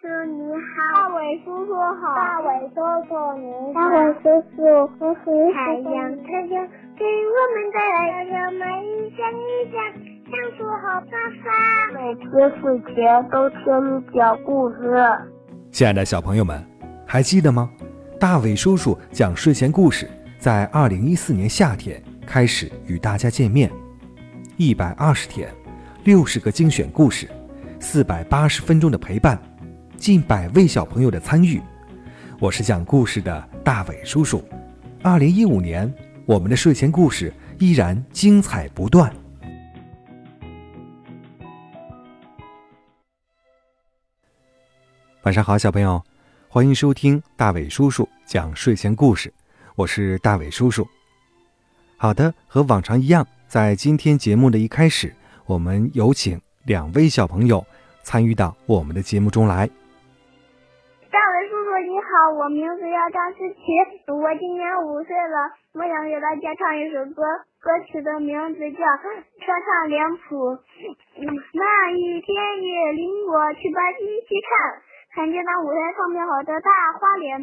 叔你好，大伟叔叔好，大伟叔叔你好，大伟叔叔叔叔太阳太阳给我们带来阳光，一天一天相处好办法。每天睡前都听你讲故事。亲爱的小朋友们，还记得吗？大伟叔叔讲睡前故事，在二零一四年夏天开始与大家见面，一百二十天，六十个精选故事，四百八十分钟的陪伴，近百位小朋友的参与。我是讲故事的大伟叔叔。二零一五年，我们的睡前故事依然精彩不断。晚上好，小朋友，欢迎收听大伟叔叔讲睡前故事。我是大伟叔叔。好的，和往常一样，在今天节目的一开始，我们有请两位小朋友参与到我们的节目中来。你好，我名字叫张思琪，我今年五岁了，我想给大家唱一首歌，歌曲的名字叫《车上脸谱》。那一天也领我去把机器看。看见那舞台上面好多大花脸，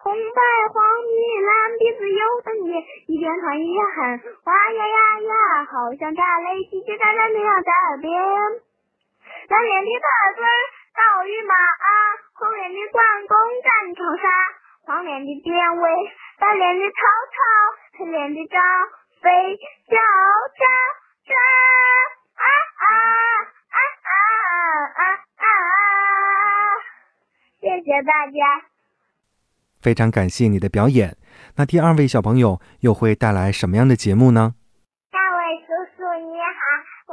红白黄绿蓝鼻子有的你，一边唱一边喊，哇呀呀呀，好像炸雷，叽叽喳喳那样在耳边。蓝脸的大嘴倒与马，红脸的关公战长沙，黄脸的典韦，白脸的曹操，黑脸的张飞叫喳喳啊啊啊啊啊啊！谢谢大家，非常感谢你的表演。那第二位小朋友又会带来什么样的节目呢？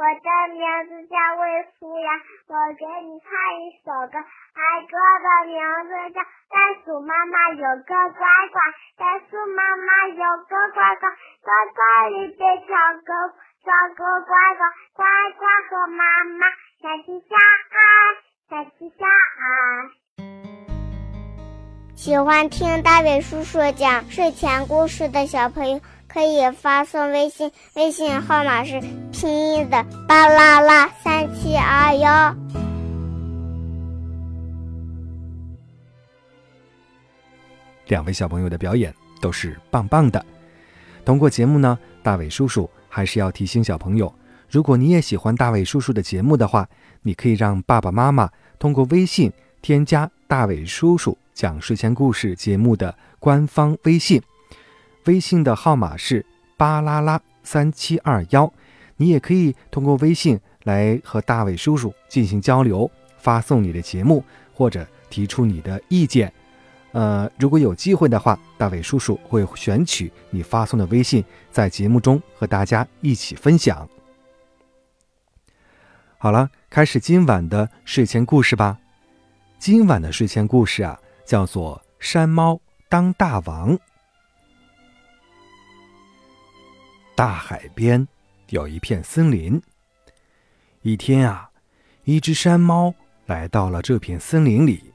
我的名字叫魏福呀，我给你唱一首歌，儿歌的名字叫《袋鼠妈妈有个乖乖》，袋鼠妈妈有个乖乖，乖乖里边跳个跳个乖乖，乖乖和妈妈相亲相爱，相亲相爱。喜欢听大伟叔叔讲睡前故事的小朋友，可以发送微信，微信号码是拼音的巴啦啦三七二幺。两位小朋友的表演都是棒棒的。通过节目呢，大伟叔叔还是要提醒小朋友，如果你也喜欢大伟叔叔的节目的话，你可以让爸爸妈妈通过微信添加大伟叔叔。讲睡前故事节目的官方微信，微信的号码是巴啦啦三七二幺。你也可以通过微信来和大伟叔叔进行交流，发送你的节目或者提出你的意见。呃，如果有机会的话，大伟叔叔会选取你发送的微信，在节目中和大家一起分享。好了，开始今晚的睡前故事吧。今晚的睡前故事啊。叫做山猫当大王。大海边有一片森林。一天啊，一只山猫来到了这片森林里。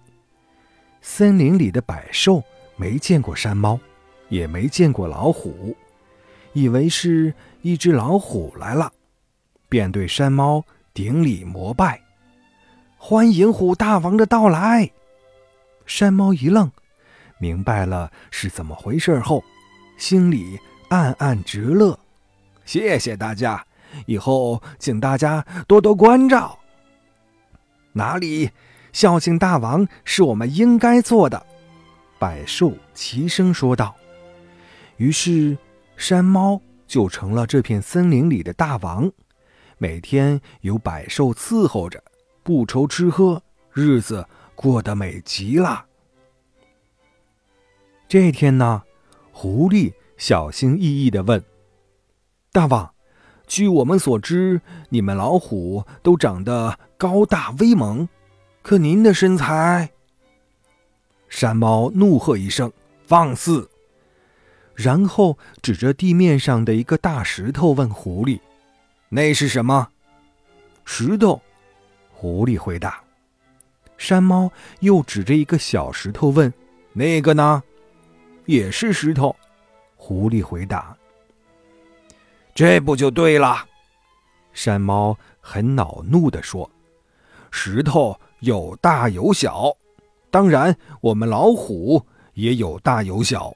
森林里的百兽没见过山猫，也没见过老虎，以为是一只老虎来了，便对山猫顶礼膜拜，欢迎虎大王的到来。山猫一愣，明白了是怎么回事后，心里暗暗直乐。谢谢大家，以后请大家多多关照。哪里，孝敬大王是我们应该做的。百兽齐声说道。于是，山猫就成了这片森林里的大王，每天有百兽伺候着，不愁吃喝，日子。过得美极了。这天呢，狐狸小心翼翼的问：“大王，据我们所知，你们老虎都长得高大威猛，可您的身材……”山猫怒喝一声：“放肆！”然后指着地面上的一个大石头问狐狸：“那是什么？”石头。狐狸回答。山猫又指着一个小石头问：“那个呢？”“也是石头。”狐狸回答。“这不就对了？”山猫很恼怒地说：“石头有大有小，当然，我们老虎也有大有小，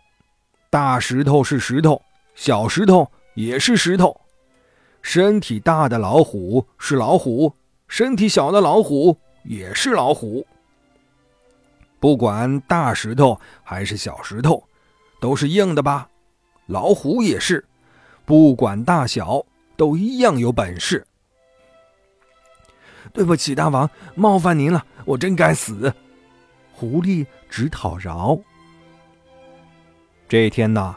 大石头是石头，小石头也是石头。身体大的老虎是老虎，身体小的老虎也是老虎。不管大石头还是小石头，都是硬的吧？老虎也是，不管大小，都一样有本事。对不起，大王，冒犯您了，我真该死。狐狸直讨饶。这天呢，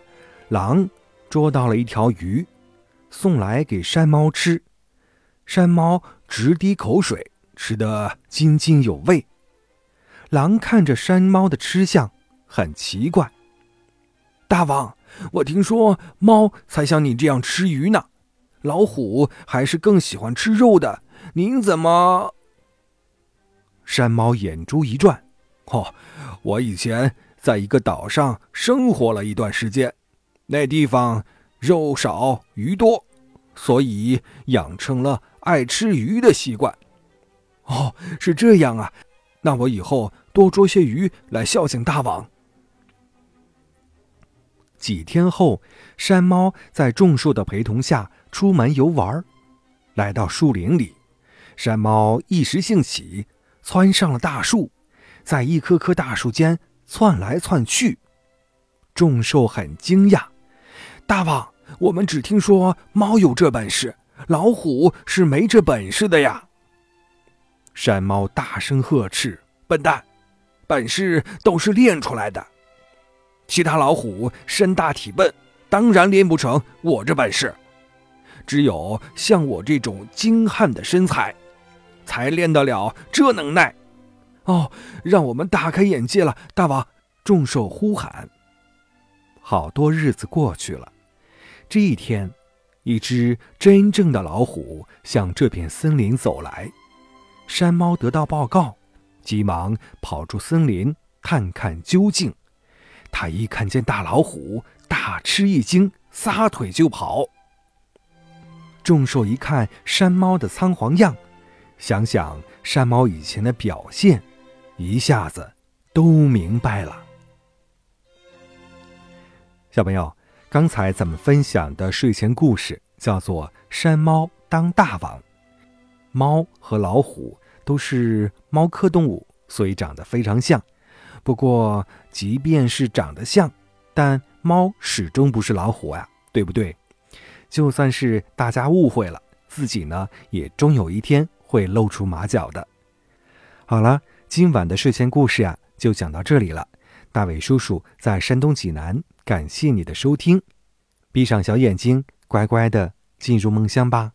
狼捉到了一条鱼。送来给山猫吃，山猫直滴口水，吃得津津有味。狼看着山猫的吃相，很奇怪。大王，我听说猫才像你这样吃鱼呢，老虎还是更喜欢吃肉的。您怎么？山猫眼珠一转，哦，我以前在一个岛上生活了一段时间，那地方。肉少鱼多，所以养成了爱吃鱼的习惯。哦，是这样啊，那我以后多捉些鱼来孝敬大王。几天后，山猫在众兽的陪同下出门游玩，来到树林里，山猫一时兴起，窜上了大树，在一棵棵大树间窜来窜去。众兽很惊讶，大王。我们只听说猫有这本事，老虎是没这本事的呀！山猫大声呵斥：“笨蛋，本事都是练出来的。其他老虎身大体笨，当然练不成我这本事。只有像我这种精悍的身材，才练得了这能耐。哦，让我们大开眼界了，大王！”众兽呼喊。好多日子过去了。这一天，一只真正的老虎向这片森林走来。山猫得到报告，急忙跑出森林探看究竟。他一看见大老虎，大吃一惊，撒腿就跑。众兽一看山猫的仓皇样，想想山猫以前的表现，一下子都明白了。小朋友。刚才咱们分享的睡前故事叫做《山猫当大王》。猫和老虎都是猫科动物，所以长得非常像。不过，即便是长得像，但猫始终不是老虎啊，对不对？就算是大家误会了，自己呢也终有一天会露出马脚的。好了，今晚的睡前故事呀，就讲到这里了。大伟叔叔在山东济南。感谢你的收听，闭上小眼睛，乖乖的进入梦乡吧。